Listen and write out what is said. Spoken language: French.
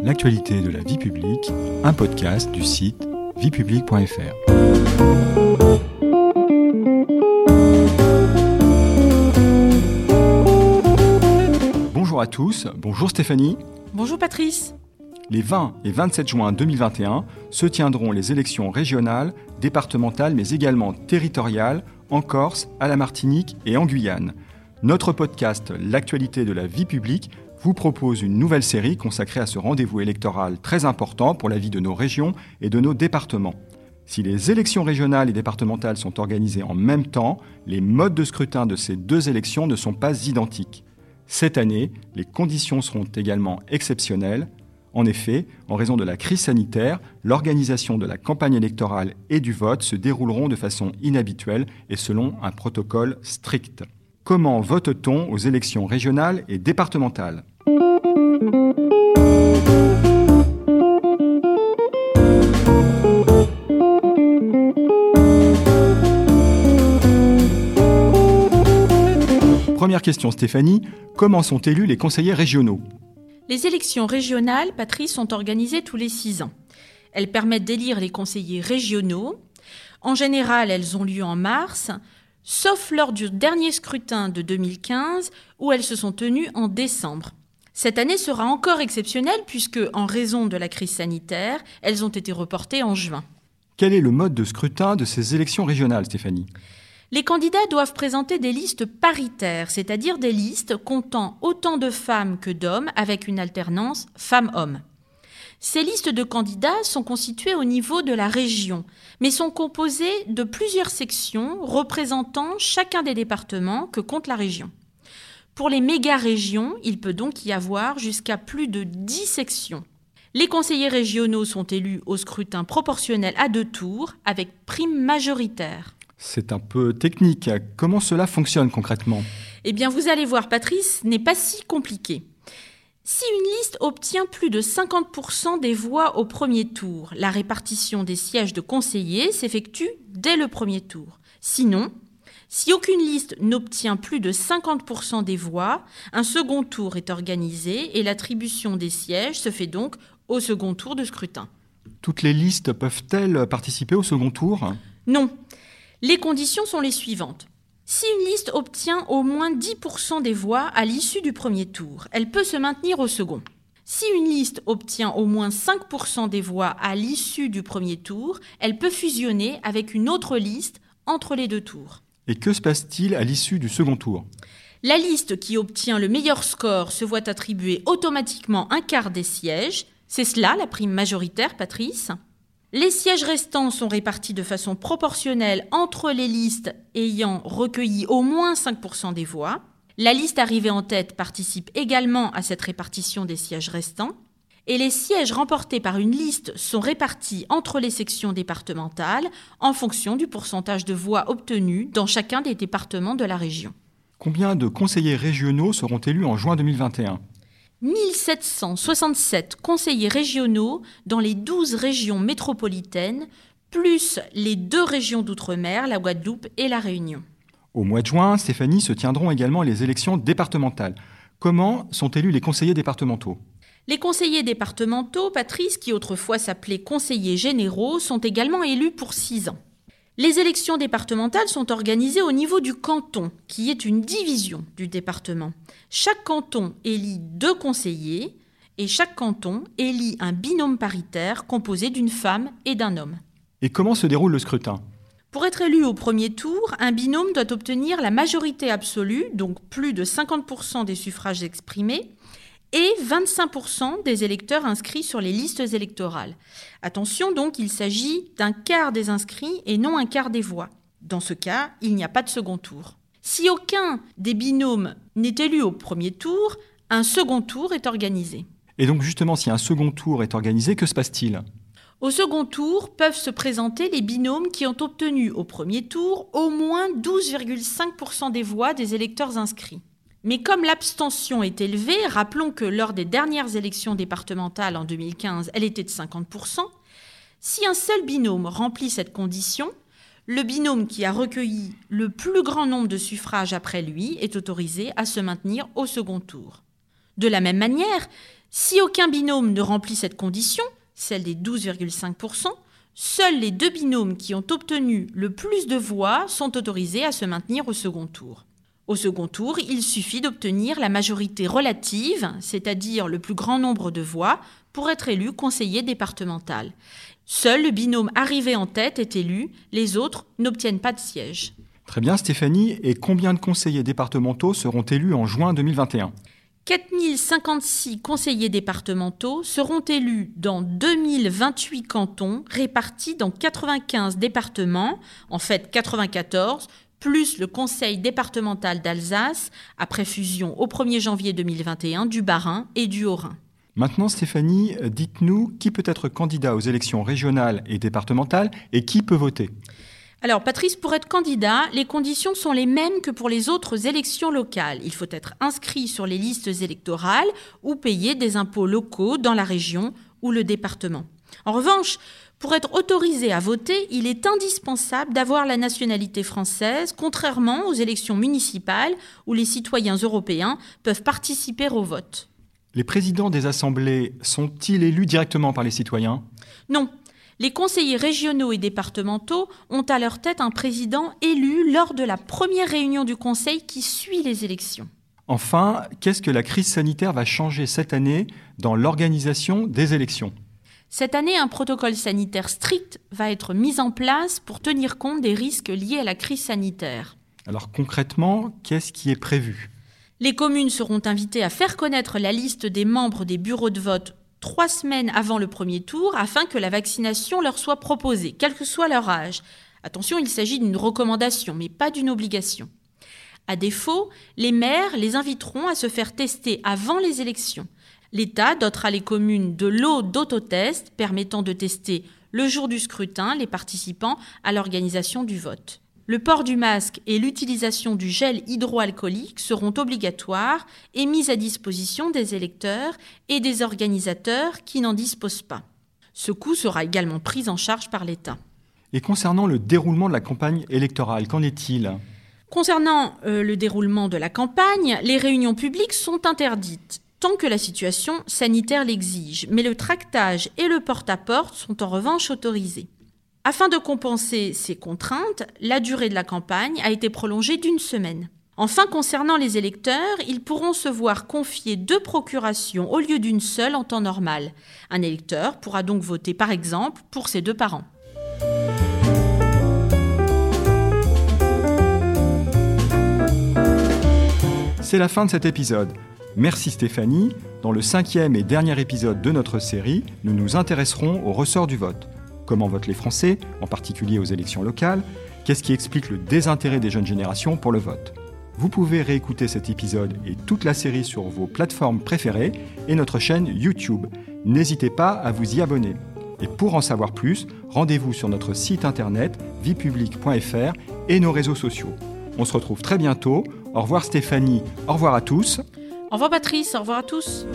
l'actualité de la vie publique, un podcast du site viepublique.fr. Bonjour à tous, bonjour Stéphanie. Bonjour Patrice. Les 20 et 27 juin 2021 se tiendront les élections régionales, départementales mais également territoriales en Corse, à la Martinique et en Guyane. Notre podcast L'actualité de la vie publique vous propose une nouvelle série consacrée à ce rendez-vous électoral très important pour la vie de nos régions et de nos départements. Si les élections régionales et départementales sont organisées en même temps, les modes de scrutin de ces deux élections ne sont pas identiques. Cette année, les conditions seront également exceptionnelles. En effet, en raison de la crise sanitaire, l'organisation de la campagne électorale et du vote se dérouleront de façon inhabituelle et selon un protocole strict. Comment vote-t-on aux élections régionales et départementales? Première question Stéphanie, comment sont élus les conseillers régionaux? Les élections régionales, Patrice, sont organisées tous les six ans. Elles permettent d'élire les conseillers régionaux. En général, elles ont lieu en mars, sauf lors du dernier scrutin de 2015 où elles se sont tenues en décembre. Cette année sera encore exceptionnelle puisque, en raison de la crise sanitaire, elles ont été reportées en juin. Quel est le mode de scrutin de ces élections régionales, Stéphanie? Les candidats doivent présenter des listes paritaires, c'est-à-dire des listes comptant autant de femmes que d'hommes avec une alternance femmes-hommes. Ces listes de candidats sont constituées au niveau de la région, mais sont composées de plusieurs sections représentant chacun des départements que compte la région. Pour les méga-régions, il peut donc y avoir jusqu'à plus de 10 sections. Les conseillers régionaux sont élus au scrutin proportionnel à deux tours avec prime majoritaire. C'est un peu technique. Comment cela fonctionne concrètement? Eh bien, vous allez voir, Patrice, n'est pas si compliqué. Si une liste obtient plus de 50% des voix au premier tour, la répartition des sièges de conseillers s'effectue dès le premier tour. Sinon, si aucune liste n'obtient plus de 50% des voix, un second tour est organisé et l'attribution des sièges se fait donc au second tour de scrutin. Toutes les listes peuvent-elles participer au second tour? Non. Les conditions sont les suivantes. Si une liste obtient au moins 10% des voix à l'issue du premier tour, elle peut se maintenir au second. Si une liste obtient au moins 5% des voix à l'issue du premier tour, elle peut fusionner avec une autre liste entre les deux tours. Et que se passe-t-il à l'issue du second tour? La liste qui obtient le meilleur score se voit attribuer automatiquement un quart des sièges. C'est cela la prime majoritaire, Patrice? Les sièges restants sont répartis de façon proportionnelle entre les listes ayant recueilli au moins 5% des voix. La liste arrivée en tête participe également à cette répartition des sièges restants et les sièges remportés par une liste sont répartis entre les sections départementales en fonction du pourcentage de voix obtenues dans chacun des départements de la région. Combien de conseillers régionaux seront élus en juin 2021 1767 conseillers régionaux dans les 12 régions métropolitaines, plus les deux régions d'outre-mer, la Guadeloupe et la Réunion. Au mois de juin, Stéphanie, se tiendront également les élections départementales. Comment sont élus les conseillers départementaux? Les conseillers départementaux, Patrice, qui autrefois s'appelaient conseillers généraux, sont également élus pour six ans. Les élections départementales sont organisées au niveau du canton, qui est une division du département. Chaque canton élit deux conseillers et chaque canton élit un binôme paritaire composé d'une femme et d'un homme. Et comment se déroule le scrutin? Pour être élu au premier tour, un binôme doit obtenir la majorité absolue, donc plus de 50% des suffrages exprimés, et 25% des électeurs inscrits sur les listes électorales. Attention donc, il s'agit d'un quart des inscrits et non un quart des voix. Dans ce cas, il n'y a pas de second tour. Si aucun des binômes n'est élu au premier tour, un second tour est organisé. Et donc justement, si un second tour est organisé, que se passe-t-il? Au second tour peuvent se présenter les binômes qui ont obtenu au premier tour au moins 12,5% des voix des électeurs inscrits. Mais comme l'abstention est élevée, rappelons que lors des dernières élections départementales en 2015, elle était de 50%, si un seul binôme remplit cette condition, le binôme qui a recueilli le plus grand nombre de suffrages après lui est autorisé à se maintenir au second tour. De la même manière, Si aucun binôme ne remplit cette condition, celle des 12,5%, seuls les deux binômes qui ont obtenu le plus de voix sont autorisés à se maintenir au second tour. Au second tour, il suffit d'obtenir la majorité relative, c'est-à-dire le plus grand nombre de voix, pour être élu conseiller départemental. Seul le binôme arrivé en tête est élu, les autres n'obtiennent pas de siège. Très bien Stéphanie, et combien de conseillers départementaux seront élus en juin 2021 4056 conseillers départementaux seront élus dans 2028 cantons répartis dans 95 départements, en fait 94, plus le conseil départemental d'Alsace, après fusion au 1er janvier 2021 du Bas-Rhin et du Haut-Rhin. Maintenant, Stéphanie, dites-nous qui peut être candidat aux élections régionales et départementales et qui peut voter? Alors, Patrice, pour être candidat, les conditions sont les mêmes que pour les autres élections locales. Il faut être inscrit sur les listes électorales ou payer des impôts locaux dans la région ou le département. En revanche, pour être autorisé à voter, il est indispensable d'avoir la nationalité française, contrairement aux élections municipales où les citoyens européens peuvent participer au vote. Les présidents des assemblées sont-ils élus directement par les citoyens? Non, les conseillers régionaux et départementaux ont à leur tête un président élu lors de la première réunion du Conseil qui suit les élections. Enfin, qu'est-ce que la crise sanitaire va changer cette année dans l'organisation des élections? Cette année, un protocole sanitaire strict va être mis en place pour tenir compte des risques liés à la crise sanitaire. Alors concrètement, qu'est-ce qui est prévu? Les communes seront invitées à faire connaître la liste des membres des bureaux de vote trois semaines avant le premier tour afin que la vaccination leur soit proposée, quel que soit leur âge. Attention, il s'agit d'une recommandation, mais pas d'une obligation. À défaut, les maires les inviteront à se faire tester avant les élections. L'État dotera les communes de l'eau d'autotest permettant de tester le jour du scrutin les participants à l'organisation du vote. Le port du masque et l'utilisation du gel hydroalcoolique seront obligatoires et mis à disposition des électeurs et des organisateurs qui n'en disposent pas. Ce coût sera également pris en charge par l'État. Et concernant le déroulement de la campagne électorale, qu'en est-il? Concernant euh, le déroulement de la campagne, les réunions publiques sont interdites tant que la situation sanitaire l'exige, mais le tractage et le porte-à-porte -porte sont en revanche autorisés. Afin de compenser ces contraintes, la durée de la campagne a été prolongée d'une semaine. Enfin, concernant les électeurs, ils pourront se voir confier deux procurations au lieu d'une seule en temps normal. Un électeur pourra donc voter par exemple pour ses deux parents. C'est la fin de cet épisode. Merci Stéphanie. Dans le cinquième et dernier épisode de notre série, nous nous intéresserons au ressort du vote. Comment votent les Français, en particulier aux élections locales? Qu'est-ce qui explique le désintérêt des jeunes générations pour le vote? Vous pouvez réécouter cet épisode et toute la série sur vos plateformes préférées et notre chaîne YouTube. N'hésitez pas à vous y abonner. Et pour en savoir plus, rendez-vous sur notre site internet viepublique.fr et nos réseaux sociaux. On se retrouve très bientôt. Au revoir Stéphanie, au revoir à tous. Au revoir Patrice, au revoir à tous.